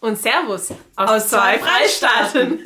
und Servus aus, aus zwei Freistaaten.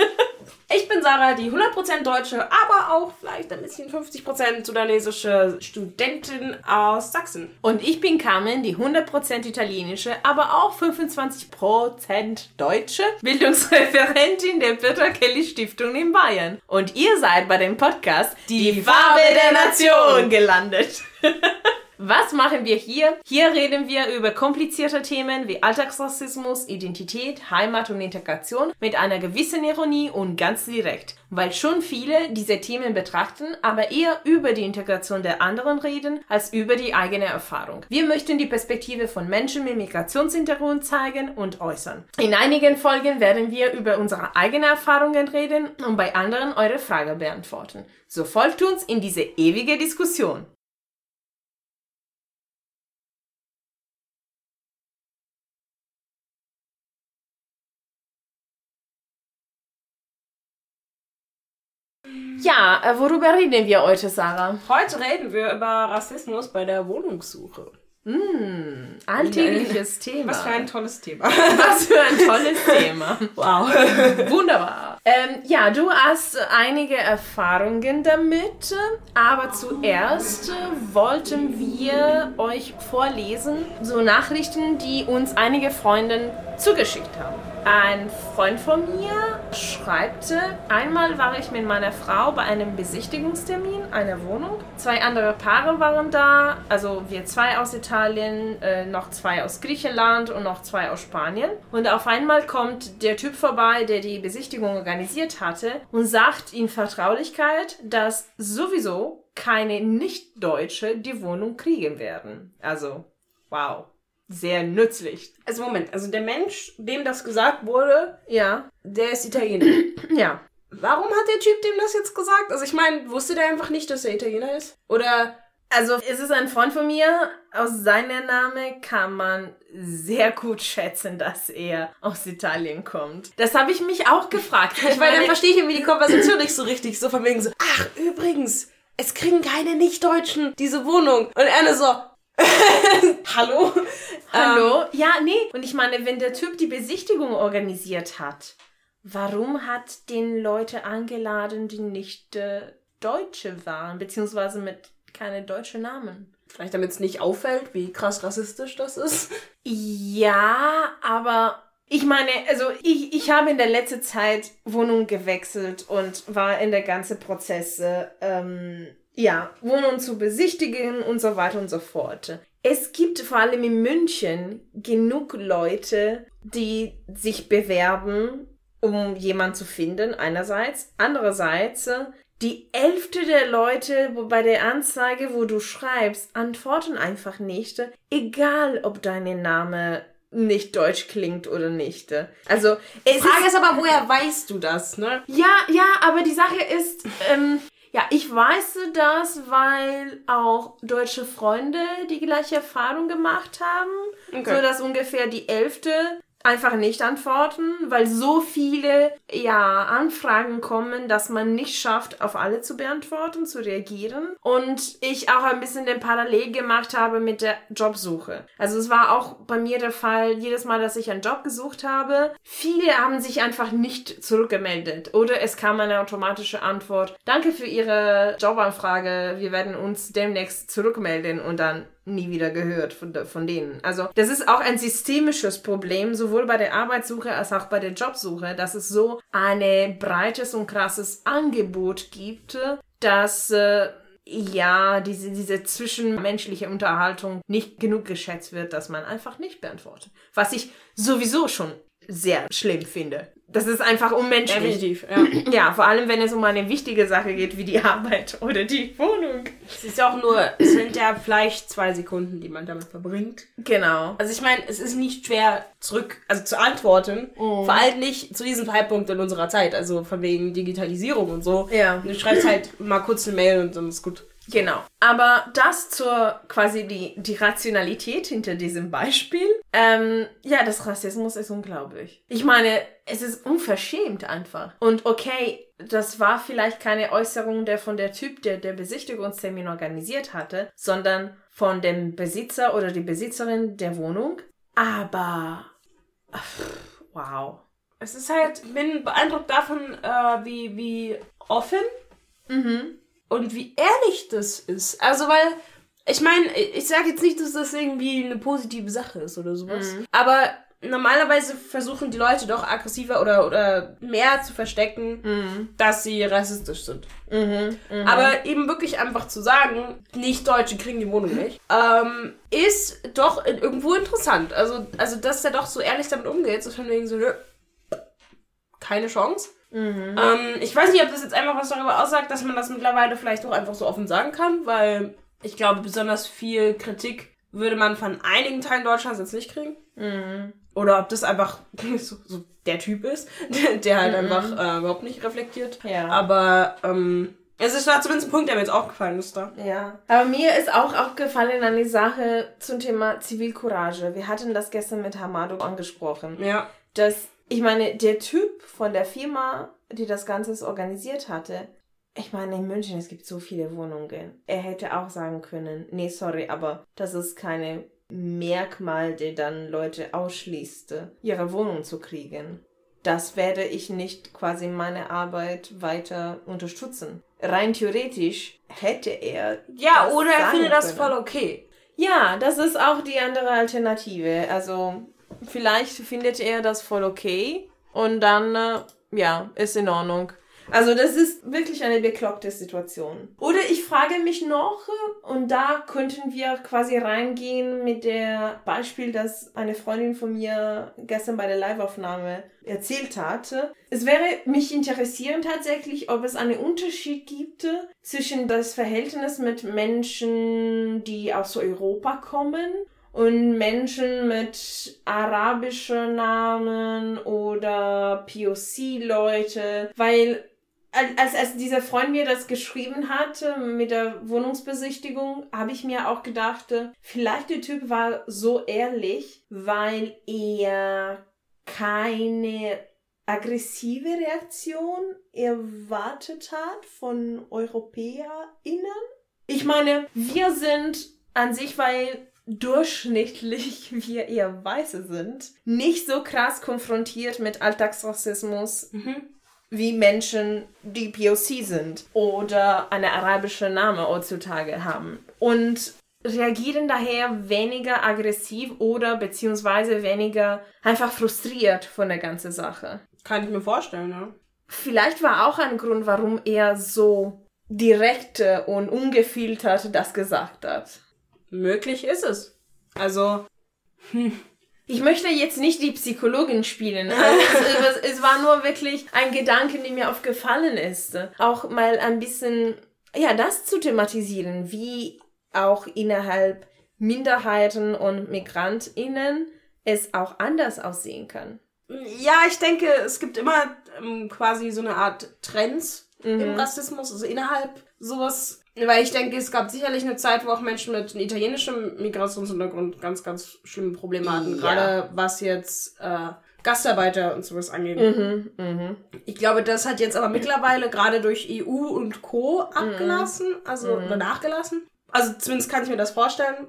Ich bin Sarah, die 100% deutsche, aber auch vielleicht ein bisschen 50% sudanesische Studentin aus Sachsen. Und ich bin Carmen, die 100% italienische, aber auch 25% deutsche Bildungsreferentin der Peter Kelly Stiftung in Bayern. Und ihr seid bei dem Podcast Die, die Farbe der Nation gelandet. Was machen wir hier? Hier reden wir über komplizierte Themen wie Alltagsrassismus, Identität, Heimat und Integration mit einer gewissen Ironie und ganz direkt, weil schon viele diese Themen betrachten, aber eher über die Integration der anderen reden als über die eigene Erfahrung. Wir möchten die Perspektive von Menschen mit Migrationshintergrund zeigen und äußern. In einigen Folgen werden wir über unsere eigenen Erfahrungen reden und bei anderen eure Frage beantworten. So folgt uns in diese ewige Diskussion. Ja, äh, worüber reden wir heute, Sarah? Heute reden wir über Rassismus bei der Wohnungssuche. Mm, alltägliches Thema. Was für ein tolles Thema. Was für ein tolles Thema. Wow. Wunderbar. Ähm, ja, du hast einige Erfahrungen damit, aber zuerst wollten wir euch vorlesen, so Nachrichten, die uns einige Freunde zugeschickt haben. Ein Freund von mir schreibt, einmal war ich mit meiner Frau bei einem Besichtigungstermin einer Wohnung. Zwei andere Paare waren da, also wir zwei aus Italien, äh, noch zwei aus Griechenland und noch zwei aus Spanien. Und auf einmal kommt der Typ vorbei, der die Besichtigung organisiert hatte und sagt in Vertraulichkeit, dass sowieso keine Nicht-Deutsche die Wohnung kriegen werden. Also, wow sehr nützlich. Also Moment, also der Mensch, dem das gesagt wurde, ja, der ist Italiener. ja. Warum hat der Typ dem das jetzt gesagt? Also ich meine, wusste der einfach nicht, dass er Italiener ist? Oder also es ist ein Freund von mir, aus seinem Namen kann man sehr gut schätzen, dass er aus Italien kommt. Das habe ich mich auch gefragt. Ich meine, dann verstehe ich irgendwie die Konversation nicht so richtig, so von wegen so, ach übrigens, es kriegen keine Nicht-Deutschen diese Wohnung. Und er so, Hallo? Hallo? Ähm, ja, nee. Und ich meine, wenn der Typ die Besichtigung organisiert hat, warum hat den Leute eingeladen, die nicht äh, Deutsche waren, beziehungsweise mit keine deutschen Namen? Vielleicht damit es nicht auffällt, wie krass rassistisch das ist. Ja, aber ich meine, also ich, ich habe in der letzten Zeit Wohnung gewechselt und war in der ganzen Prozesse ähm, ja, Wohnungen zu besichtigen und so weiter und so fort. Es gibt vor allem in München genug Leute, die sich bewerben, um jemanden zu finden, einerseits. Andererseits, die Hälfte der Leute wo bei der Anzeige, wo du schreibst, antworten einfach nicht, egal ob dein Name nicht deutsch klingt oder nicht. Also, die Frage ist, ist aber, woher weißt du das, ne? Ja, ja, aber die Sache ist, ähm, ja, ich weiß das, weil auch deutsche Freunde die gleiche Erfahrung gemacht haben. Okay. So dass ungefähr die Elfte einfach nicht antworten, weil so viele ja Anfragen kommen, dass man nicht schafft, auf alle zu beantworten, zu reagieren. Und ich auch ein bisschen den Parallel gemacht habe mit der Jobsuche. Also es war auch bei mir der Fall, jedes Mal, dass ich einen Job gesucht habe, viele haben sich einfach nicht zurückgemeldet oder es kam eine automatische Antwort. Danke für Ihre Jobanfrage. Wir werden uns demnächst zurückmelden und dann nie wieder gehört von, von denen. Also das ist auch ein systemisches Problem, sowohl bei der Arbeitssuche als auch bei der Jobsuche, dass es so ein breites und krasses Angebot gibt, dass äh, ja, diese, diese zwischenmenschliche Unterhaltung nicht genug geschätzt wird, dass man einfach nicht beantwortet. Was ich sowieso schon sehr schlimm finde. Das ist einfach unmenschlich. Definitiv, ja. Ja, vor allem, wenn es um eine wichtige Sache geht, wie die Arbeit oder die Wohnung. Es ist ja auch nur, es sind ja vielleicht zwei Sekunden, die man damit verbringt. Genau. Also ich meine, es ist nicht schwer zurück, also zu antworten. Oh. Vor allem nicht zu diesem Zeitpunkt in unserer Zeit, also von wegen Digitalisierung und so. Ja. Du schreibst halt mal kurz eine Mail und dann ist gut. Genau. Aber das zur quasi die, die Rationalität hinter diesem Beispiel. Ähm, ja, das Rassismus ist unglaublich. Ich meine, es ist unverschämt einfach. Und okay, das war vielleicht keine Äußerung der von der Typ, der der Besichtigungstermin organisiert hatte, sondern von dem Besitzer oder die Besitzerin der Wohnung. Aber wow. Es ist halt, ich bin beeindruckt davon, äh, wie, wie offen mhm. Und wie ehrlich das ist. Also, weil, ich meine, ich sage jetzt nicht, dass das irgendwie eine positive Sache ist oder sowas. Mhm. Aber normalerweise versuchen die Leute doch aggressiver oder, oder mehr zu verstecken, mhm. dass sie rassistisch sind. Mhm, mh. Aber eben wirklich einfach zu sagen, nicht Deutsche kriegen die Wohnung nicht, ähm, ist doch irgendwo interessant. Also, also, dass er doch so ehrlich damit umgeht, so von wegen so, nö, keine Chance. Mhm. Ähm, ich weiß nicht, ob das jetzt einfach was darüber aussagt, dass man das mittlerweile vielleicht auch einfach so offen sagen kann, weil ich glaube, besonders viel Kritik würde man von einigen Teilen Deutschlands jetzt nicht kriegen. Mhm. Oder ob das einfach so, so der Typ ist, der halt mhm. einfach äh, überhaupt nicht reflektiert. Ja. Aber ähm, es ist da zumindest ein Punkt, der mir jetzt aufgefallen ist da. Ja. Aber mir ist auch aufgefallen an die Sache zum Thema Zivilcourage. Wir hatten das gestern mit Hamado angesprochen. Ja. Dass, ich meine, der Typ von der Firma, die das Ganze organisiert hatte, ich meine, in München, es gibt so viele Wohnungen. Er hätte auch sagen können, nee, sorry, aber das ist keine Merkmal, der dann Leute ausschließt, ihre Wohnung zu kriegen. Das werde ich nicht quasi meine Arbeit weiter unterstützen. Rein theoretisch hätte er. Ja, oder er findet das voll okay. Ja, das ist auch die andere Alternative. Also, vielleicht findet er das voll okay und dann, äh, ja, ist in Ordnung. Also das ist wirklich eine bekloppte Situation. Oder ich frage mich noch, und da könnten wir quasi reingehen mit der Beispiel, das eine Freundin von mir gestern bei der Liveaufnahme erzählt hatte. Es wäre mich interessieren tatsächlich, ob es einen Unterschied gibt zwischen das Verhältnis mit Menschen, die aus Europa kommen und Menschen mit arabischen Namen oder POC-Leute, weil als, als dieser Freund mir das geschrieben hatte mit der Wohnungsbesichtigung, habe ich mir auch gedacht, vielleicht der Typ war so ehrlich, weil er keine aggressive Reaktion erwartet hat von EuropäerInnen. Ich meine, wir sind an sich, weil durchschnittlich wir eher Weiße sind, nicht so krass konfrontiert mit Alltagsrassismus. Mhm wie Menschen, die POC sind oder eine arabische Name heutzutage haben. Und reagieren daher weniger aggressiv oder beziehungsweise weniger einfach frustriert von der ganzen Sache. Kann ich mir vorstellen, ja. Vielleicht war auch ein Grund, warum er so direkt und ungefiltert das gesagt hat. Möglich ist es. Also, hm, ich möchte jetzt nicht die Psychologin spielen. Also es, es, war nur wirklich ein Gedanke, der mir aufgefallen ist. Auch mal ein bisschen, ja, das zu thematisieren, wie auch innerhalb Minderheiten und MigrantInnen es auch anders aussehen kann. Ja, ich denke, es gibt immer ähm, quasi so eine Art Trends mhm. im Rassismus, also innerhalb sowas weil ich denke, es gab sicherlich eine Zeit, wo auch Menschen mit italienischem Migrationshintergrund ganz, ganz schlimme Probleme hatten. Ja. Gerade was jetzt äh, Gastarbeiter und sowas angeht. Mhm, mh. Ich glaube, das hat jetzt aber mittlerweile gerade durch EU und Co. abgelassen, mhm. also mhm. nachgelassen. Also zumindest kann ich mir das vorstellen.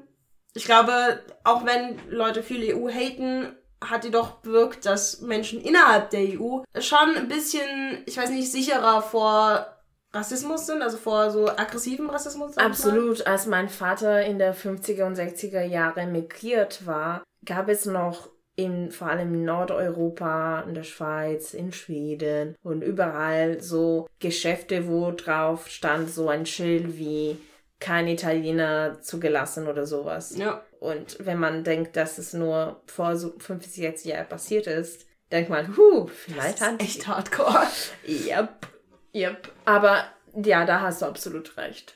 Ich glaube, auch wenn Leute viel EU haten, hat die doch bewirkt, dass Menschen innerhalb der EU schon ein bisschen, ich weiß nicht, sicherer vor Rassismus sind, also vor so aggressivem Rassismus? Absolut. Als mein Vater in der 50er und 60er Jahre migriert war, gab es noch in, vor allem in Nordeuropa, in der Schweiz, in Schweden und überall so Geschäfte, wo drauf stand so ein Schild wie kein Italiener zugelassen oder sowas. Ja. Und wenn man denkt, dass es nur vor so 50, 60 Jahren passiert ist, denkt man, huh, vielleicht das ist echt hardcore. Yep. Yep. Aber ja, da hast du absolut recht.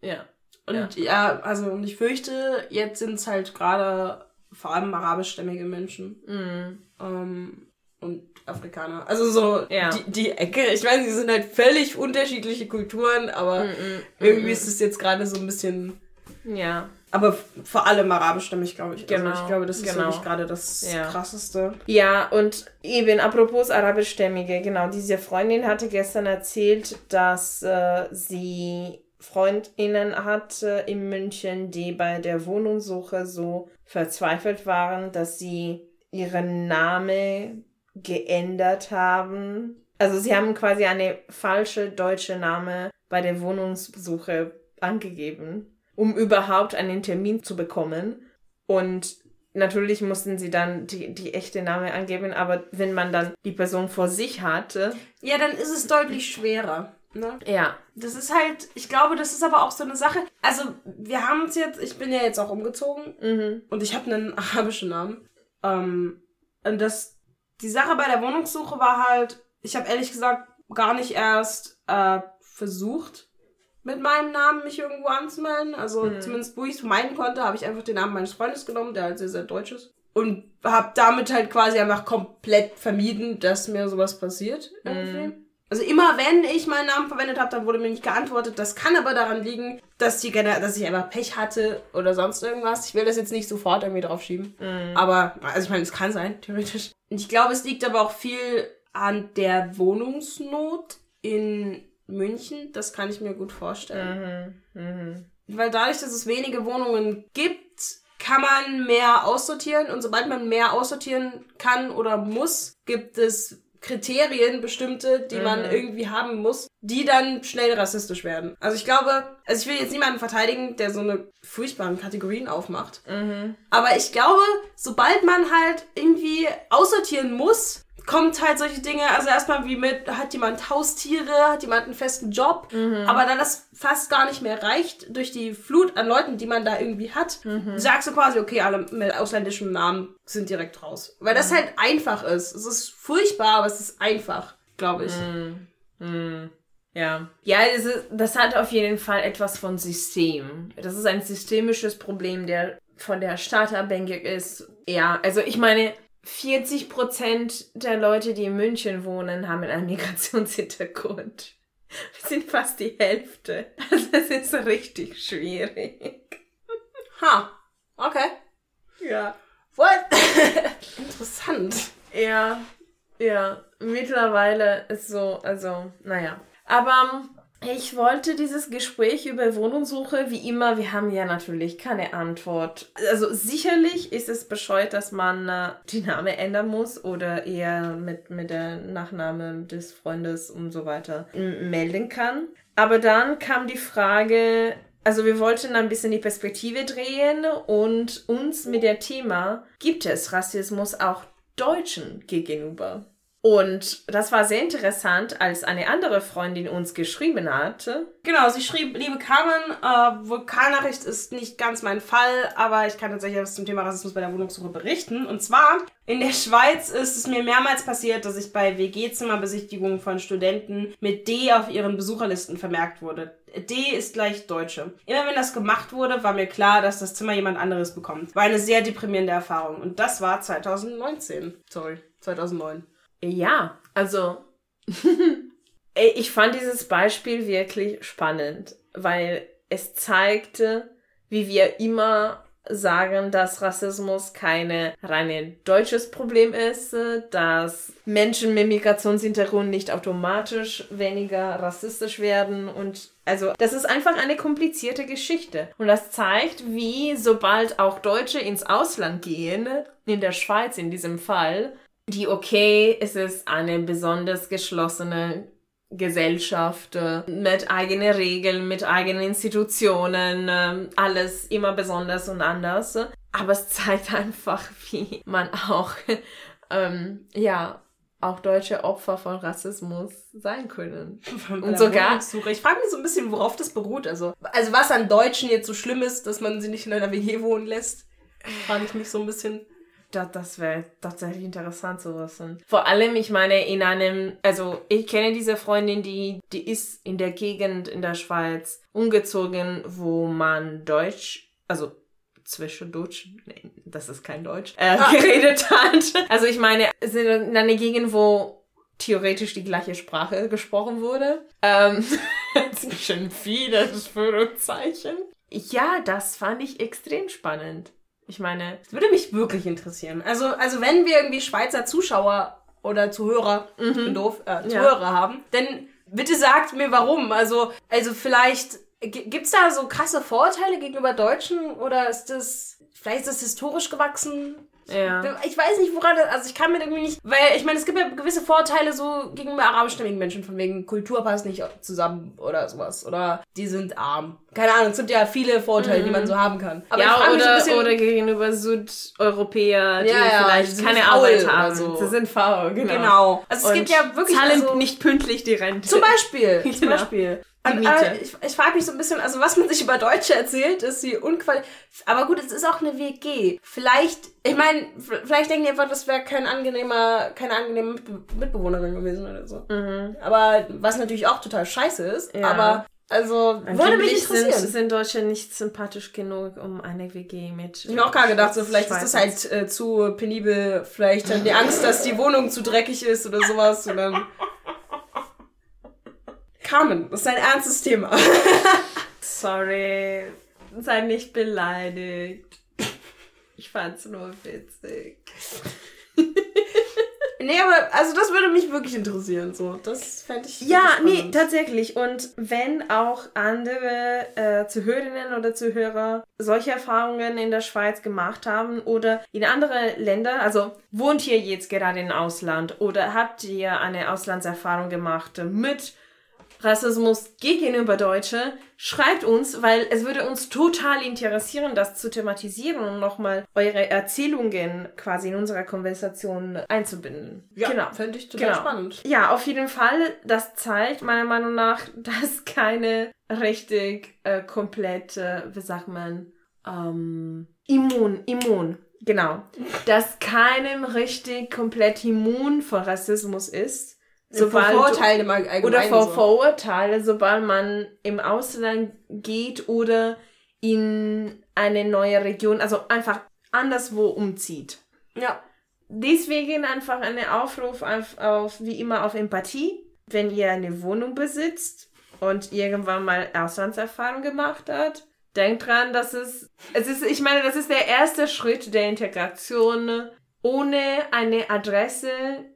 Ja. Und ja, ja also und ich fürchte, jetzt sind es halt gerade vor allem arabischstämmige Menschen. Mm. Ähm, und Afrikaner. Also so ja. die, die Ecke. Ich weiß, die sind halt völlig unterschiedliche Kulturen, aber mm -mm, irgendwie ist es jetzt gerade so ein bisschen. Ja. Aber vor allem arabischstämmig, glaube ich. Genau. Also ich glaube, das ist genau. wirklich gerade das ja. Krasseste. Ja, und eben, apropos arabischstämmige, genau, diese Freundin hatte gestern erzählt, dass äh, sie Freundinnen hat äh, in München, die bei der Wohnungssuche so verzweifelt waren, dass sie ihren Namen geändert haben. Also sie haben quasi eine falsche deutsche Name bei der Wohnungssuche angegeben, um überhaupt einen Termin zu bekommen. Und natürlich mussten sie dann die, die echte Name angeben, aber wenn man dann die Person vor sich hatte. Ja, dann ist es deutlich schwerer. Ne? Ja. Das ist halt, ich glaube, das ist aber auch so eine Sache. Also, wir haben uns jetzt, ich bin ja jetzt auch umgezogen mhm. und ich habe einen arabischen Namen. Ähm, und das, die Sache bei der Wohnungssuche war halt, ich habe ehrlich gesagt gar nicht erst äh, versucht, mit meinem Namen mich irgendwo anzumelden. Also mhm. zumindest, wo ich es meinen konnte, habe ich einfach den Namen meines Freundes genommen, der halt sehr, sehr deutsch ist. Und habe damit halt quasi einfach komplett vermieden, dass mir sowas passiert. Irgendwie. Mhm. Also immer wenn ich meinen Namen verwendet habe, dann wurde mir nicht geantwortet. Das kann aber daran liegen, dass, die, dass ich einfach Pech hatte oder sonst irgendwas. Ich will das jetzt nicht sofort irgendwie drauf schieben. Mhm. Aber, also ich meine, es kann sein, theoretisch. Und ich glaube, es liegt aber auch viel an der Wohnungsnot in München. Das kann ich mir gut vorstellen. Mhm. Mhm. Weil dadurch, dass es wenige Wohnungen gibt, kann man mehr aussortieren. Und sobald man mehr aussortieren kann oder muss, gibt es Kriterien bestimmte, die mhm. man irgendwie haben muss, die dann schnell rassistisch werden. Also ich glaube, also ich will jetzt niemanden verteidigen, der so eine furchtbaren Kategorien aufmacht. Mhm. Aber ich glaube, sobald man halt irgendwie aussortieren muss, kommt halt solche Dinge, also erstmal wie mit, hat jemand Haustiere, hat jemand einen festen Job, mhm. aber dann das fast gar nicht mehr reicht durch die Flut an Leuten, die man da irgendwie hat, mhm. sagst du quasi, okay, alle mit ausländischem Namen sind direkt raus. Weil das mhm. halt einfach ist. Es ist furchtbar, aber es ist einfach, glaube ich. Mhm. Mhm. Ja. Ja, ist, das hat auf jeden Fall etwas von System. Das ist ein systemisches Problem, der von der abhängig ist. Ja, also ich meine, 40 Prozent der Leute, die in München wohnen, haben einen Migrationshintergrund. Wir sind fast die Hälfte. Also es ist richtig schwierig. Ha, okay. Ja. What? Interessant. Ja, ja. Mittlerweile ist so, also, naja. Aber ich wollte dieses Gespräch über Wohnungssuche, wie immer, wir haben ja natürlich keine Antwort. Also sicherlich ist es bescheuert, dass man äh, die Name ändern muss oder eher mit, mit der Nachname des Freundes und so weiter melden kann. Aber dann kam die Frage, also wir wollten ein bisschen die Perspektive drehen und uns mit der Thema, gibt es Rassismus auch Deutschen gegenüber? Und das war sehr interessant, als eine andere Freundin uns geschrieben hatte. Genau, sie schrieb, liebe Carmen, äh, Vulkanachricht ist nicht ganz mein Fall, aber ich kann tatsächlich was zum Thema Rassismus bei der Wohnungssuche berichten. Und zwar, in der Schweiz ist es mir mehrmals passiert, dass ich bei WG-Zimmerbesichtigungen von Studenten mit D auf ihren Besucherlisten vermerkt wurde. D ist gleich Deutsche. Immer wenn das gemacht wurde, war mir klar, dass das Zimmer jemand anderes bekommt. War eine sehr deprimierende Erfahrung. Und das war 2019. Sorry, 2009. Ja, also ich fand dieses Beispiel wirklich spannend, weil es zeigte, wie wir immer sagen, dass Rassismus keine reine deutsches Problem ist, dass Menschen mit Migrationshintergrund nicht automatisch weniger rassistisch werden und also das ist einfach eine komplizierte Geschichte. Und das zeigt, wie sobald auch Deutsche ins Ausland gehen, in der Schweiz in diesem Fall, die okay, es ist eine besonders geschlossene Gesellschaft äh, mit eigenen Regeln, mit eigenen Institutionen, äh, alles immer besonders und anders. Aber es zeigt einfach, wie man auch, ähm, ja, auch deutsche Opfer von Rassismus sein können. Und sogar. Ich frage mich so ein bisschen, worauf das beruht. Also, also was an Deutschen jetzt so schlimm ist, dass man sie nicht in einer WG wohnen lässt, frage ich mich so ein bisschen das, das wäre tatsächlich interessant zu wissen. Vor allem, ich meine, in einem, also ich kenne diese Freundin, die, die ist in der Gegend in der Schweiz umgezogen, wo man Deutsch, also zwischendurch, nee, das ist kein Deutsch, äh, ah. geredet hat. Also ich meine, sind in einer Gegend, wo theoretisch die gleiche Sprache gesprochen wurde. Ähm, zwischen vieles Führungszeichen. Ja, das fand ich extrem spannend. Ich meine, das würde mich wirklich interessieren. Also, also wenn wir irgendwie Schweizer Zuschauer oder Zuhörer, mhm. ich bin doof, äh, Zuhörer ja. haben, dann bitte sagt mir warum. Also, also vielleicht gibt's da so krasse Vorurteile gegenüber Deutschen oder ist das, vielleicht ist das historisch gewachsen? Ja. Ich weiß nicht, woran das, also ich kann mir irgendwie nicht, weil ich meine, es gibt ja gewisse Vorteile so gegenüber arabischstämmigen Menschen, von wegen Kultur passt nicht zusammen oder sowas. Oder die sind arm. Keine Ahnung, es gibt ja viele Vorteile, mhm. die man mhm. so haben kann. Aber ja, oder, bisschen, oder gegenüber Südeuropäer, die ja, ja, vielleicht keine Arbeit haben. So. Sie sind faul, genau. genau. Also es Und gibt ja wirklich... Zahlen also, nicht pünktlich die Rente. Zum Beispiel. Zum genau. Beispiel. Und, äh, ich ich frage mich so ein bisschen, also was man sich über Deutsche erzählt, ist sie unqual. Aber gut, es ist auch eine WG. Vielleicht, ich meine, vielleicht denken die einfach, das wäre kein angenehmer, keine angenehme Mitbewohnerin gewesen oder so. Mhm. Aber was natürlich auch total scheiße ist. Ja. Aber also, würde mich interessieren. Sind, sind Deutsche nicht sympathisch genug, um eine WG mit. Ich habe auch gerade gedacht, so vielleicht ist das halt äh, zu penibel. Vielleicht haben die Angst, dass die Wohnung zu dreckig ist oder sowas. Und dann Carmen, das ist ein ernstes Thema. Sorry, sei nicht beleidigt. Ich fand's nur witzig. nee, aber also das würde mich wirklich interessieren. So, das fände ich. Ja, nee, tatsächlich. Und wenn auch andere äh, Zuhörerinnen oder Zuhörer solche Erfahrungen in der Schweiz gemacht haben oder in andere Länder, also wohnt ihr jetzt gerade im Ausland oder habt ihr eine Auslandserfahrung gemacht mit Rassismus gegenüber Deutsche, schreibt uns, weil es würde uns total interessieren, das zu thematisieren und nochmal eure Erzählungen quasi in unserer Konversation einzubinden. Ja, genau. fände ich total genau. spannend. Ja, auf jeden Fall, das zeigt meiner Meinung nach, dass keine richtig äh, komplette, wie sagt man, ähm, immun, immun, genau, dass keinem richtig komplett immun vor Rassismus ist sobald, vor Vorurteile Allgemeinen oder vor so. Vorurteile, sobald man im Ausland geht oder in eine neue Region, also einfach anderswo umzieht. Ja. Deswegen einfach eine Aufruf auf, auf wie immer auf Empathie. Wenn ihr eine Wohnung besitzt und irgendwann mal Auslandserfahrung gemacht hat, denkt dran, dass es, es ist, ich meine, das ist der erste Schritt der Integration. Ohne eine Adresse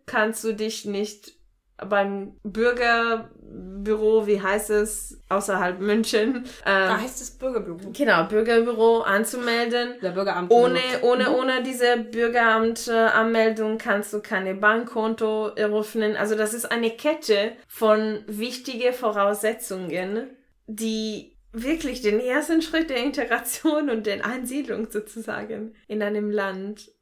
kannst du dich nicht beim Bürgerbüro, wie heißt es, außerhalb München. Ähm, da heißt es Bürgerbüro. Genau, Bürgerbüro anzumelden. Der Bürgeramt. Ohne, ohne, mhm. ohne diese Bürgeramtanmeldung kannst du keine Bankkonto eröffnen. Also das ist eine Kette von wichtigen Voraussetzungen, die wirklich den ersten Schritt der Integration und der Einsiedlung sozusagen in einem Land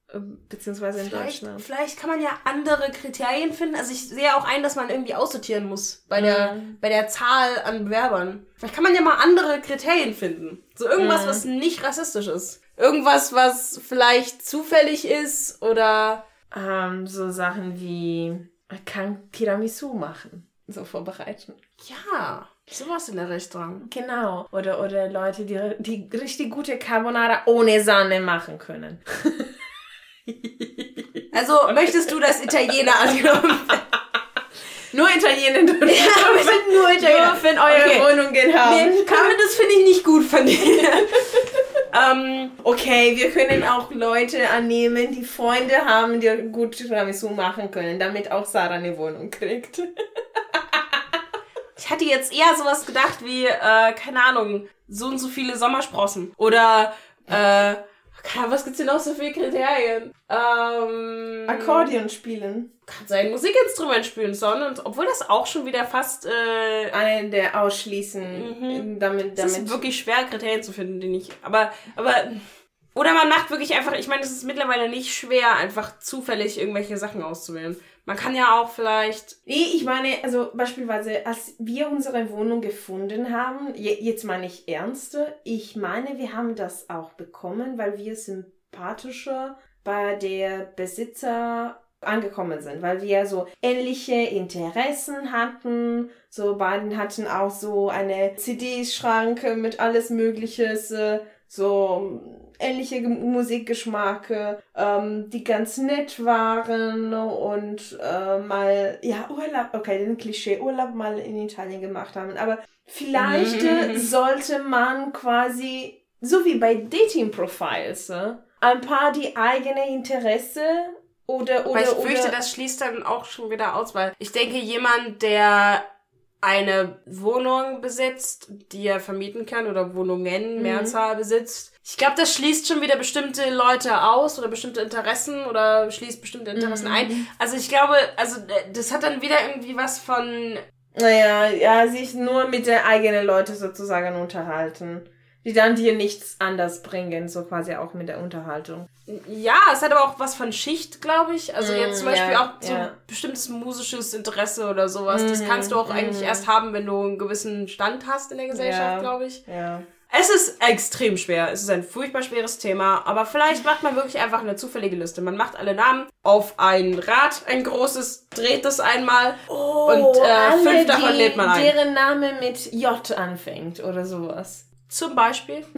beziehungsweise in vielleicht, Deutschland. Vielleicht kann man ja andere Kriterien finden. Also ich sehe auch ein, dass man irgendwie aussortieren muss bei der, mhm. bei der Zahl an Bewerbern. Vielleicht kann man ja mal andere Kriterien finden. So irgendwas, mhm. was nicht rassistisch ist. Irgendwas, was vielleicht zufällig ist oder ähm, so Sachen wie kann Tiramisu machen, so vorbereiten. Ja. Sowas in der Richtung. Genau. Oder, oder Leute, die, die richtig gute Carbonara ohne Sahne machen können. Also möchtest du, dass Italiener angenommen werden? Nur Italiener dürfen. Ja, wir sind nur Italiener. Dürfen eure okay. Wohnungen haben. Nee, Carmen, das finde ich nicht gut von dir. ähm, okay, wir können auch Leute annehmen, die Freunde haben, die gut Tiramisu machen können, damit auch Sarah eine Wohnung kriegt. ich hatte jetzt eher sowas gedacht wie, äh, keine Ahnung, so und so viele Sommersprossen. Oder, äh, was gibt's denn noch so viele Kriterien? Ähm, Akkordeon spielen. Kann sein Musikinstrument spielen, sondern obwohl das auch schon wieder fast äh, eine der ausschließen. Mhm. Damit, damit. Es ist wirklich schwer, Kriterien zu finden, die nicht. Aber, aber oder man macht wirklich einfach, ich meine, es ist mittlerweile nicht schwer, einfach zufällig irgendwelche Sachen auszuwählen. Man kann ja auch vielleicht. Nee, ich meine, also beispielsweise, als wir unsere Wohnung gefunden haben, jetzt meine ich ernste, ich meine, wir haben das auch bekommen, weil wir sympathischer bei der Besitzer angekommen sind, weil wir so ähnliche Interessen hatten. So beiden hatten auch so eine CD-Schranke mit alles Mögliches, so ähnliche Musikgeschmacke, ähm, die ganz nett waren und äh, mal, ja, Urlaub, okay, den Klischee, Urlaub mal in Italien gemacht haben. Aber vielleicht äh, sollte man quasi, so wie bei Dating Profiles, äh, ein paar die eigene Interesse oder, oder, Aber ich fürchte, oder, das schließt dann auch schon wieder aus, weil ich denke, jemand, der eine Wohnung besitzt, die er vermieten kann oder Wohnungen, mhm. Mehrzahl besitzt. Ich glaube, das schließt schon wieder bestimmte Leute aus oder bestimmte Interessen oder schließt bestimmte Interessen mhm. ein. Also ich glaube, also äh, das hat dann wieder irgendwie was von naja, ja, sich nur mit den eigenen Leuten sozusagen unterhalten. Die dann dir nichts anders bringen, so quasi auch mit der Unterhaltung. Ja, es hat aber auch was von Schicht, glaube ich. Also jetzt zum mm, Beispiel ja, auch so ja. bestimmtes musisches Interesse oder sowas. Das kannst du auch mm, eigentlich mm. erst haben, wenn du einen gewissen Stand hast in der Gesellschaft, ja, glaube ich. Ja. Es ist extrem schwer. Es ist ein furchtbar schweres Thema. Aber vielleicht macht man wirklich einfach eine zufällige Liste. Man macht alle Namen auf ein Rad, ein großes, dreht es einmal oh, und äh, fünf davon lädt man ein. Deren Name mit J anfängt oder sowas. Zum Beispiel.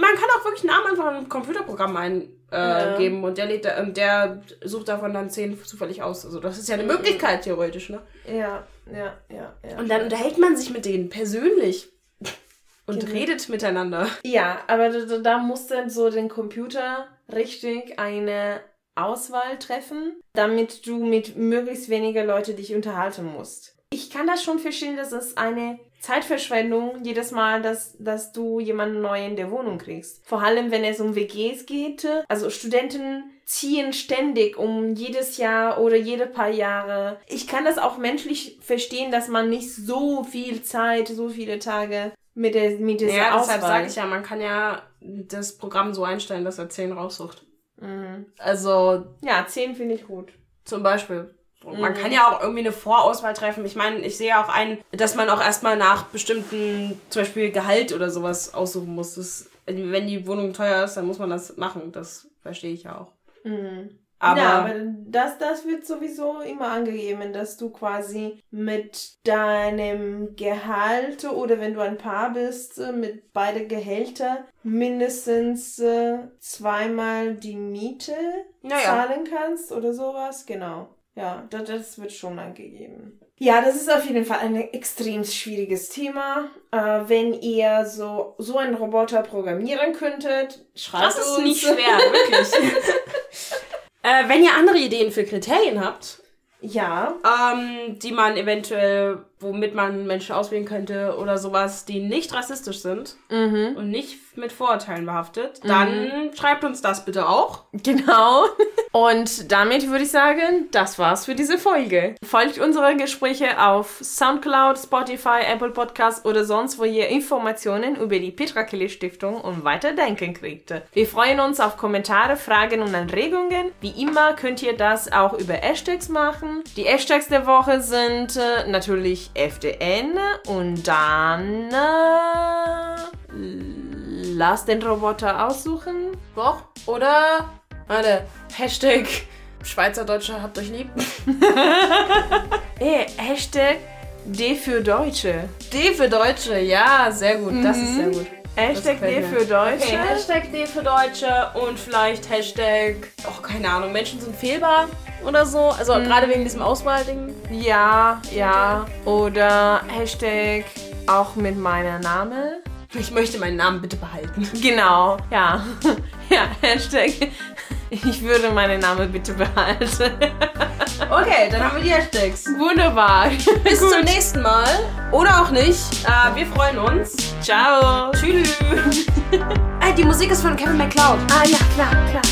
man kann auch wirklich Namen einfach in ein Computerprogramm eingeben äh, ja. und der, lädt, äh, der sucht davon dann zehn zufällig aus. Also das ist ja eine mhm. Möglichkeit theoretisch, ne? Ja, ja, ja. ja und dann unterhält man sich mit denen persönlich und genau. redet miteinander. Ja, aber da, da muss dann so den Computer richtig eine Auswahl treffen, damit du mit möglichst weniger Leute dich unterhalten musst. Ich kann das schon verstehen, dass es eine Zeitverschwendung jedes Mal, dass, dass du jemanden neu in der Wohnung kriegst. Vor allem, wenn es um WGs geht. Also Studenten ziehen ständig um jedes Jahr oder jede paar Jahre. Ich kann das auch menschlich verstehen, dass man nicht so viel Zeit, so viele Tage mit, der, mit dieser ja, Auswahl. deshalb sage ich ja, man kann ja das Programm so einstellen, dass er 10 raussucht. Mhm. Also. Ja, 10 finde ich gut. Zum Beispiel. Und man kann ja auch irgendwie eine Vorauswahl treffen. Ich meine, ich sehe auch ein, dass man auch erstmal nach bestimmten, zum Beispiel Gehalt oder sowas aussuchen muss. Das, wenn die Wohnung teuer ist, dann muss man das machen. Das verstehe ich ja auch. Mhm. Aber, ja, aber das, das wird sowieso immer angegeben, dass du quasi mit deinem Gehalt oder wenn du ein Paar bist, äh, mit beide Gehälter mindestens äh, zweimal die Miete naja. zahlen kannst oder sowas. Genau. Ja, das, das wird schon angegeben. Ja, das ist auf jeden Fall ein extrem schwieriges Thema. Äh, wenn ihr so, so einen Roboter programmieren könntet, schreibt uns. Das ist nicht schwer, wirklich. Äh, wenn ihr andere Ideen für Kriterien habt, ja. Ähm, die man eventuell, womit man Menschen auswählen könnte oder sowas, die nicht rassistisch sind mhm. und nicht mit Vorurteilen behaftet, mhm. dann schreibt uns das bitte auch. Genau. Und damit würde ich sagen, das war's für diese Folge. Folgt unsere Gespräche auf Soundcloud, Spotify, Apple Podcasts oder sonst, wo ihr Informationen über die Petra Kelly Stiftung und Weiterdenken kriegt. Wir freuen uns auf Kommentare, Fragen und Anregungen. Wie immer könnt ihr das auch über Hashtags machen. Die Hashtags der Woche sind äh, natürlich FDN und dann äh, lass den Roboter aussuchen. Doch. Oder, warte, Hashtag Schweizerdeutsche habt euch lieb. Ey, Hashtag D für Deutsche. D für Deutsche, ja, sehr gut. Mhm. Das ist sehr gut. Hashtag D für Deutsche. Okay, Hashtag D für Deutsche und vielleicht Hashtag, oh, keine Ahnung, Menschen sind fehlbar oder so. Also mhm. gerade wegen diesem Auswahlding. Ja, ja. Oder Hashtag auch mit meiner Name. Ich möchte meinen Namen bitte behalten. Genau, ja. Ja, Hashtag. Ich würde meinen Namen bitte behalten. Okay, dann haben wir die Hashtags. Wunderbar. Bis Gut. zum nächsten Mal. Oder auch nicht. Äh, wir freuen uns. Ciao. Tschüss. äh, die Musik ist von Kevin MacLeod. Ah ja, klar, klar.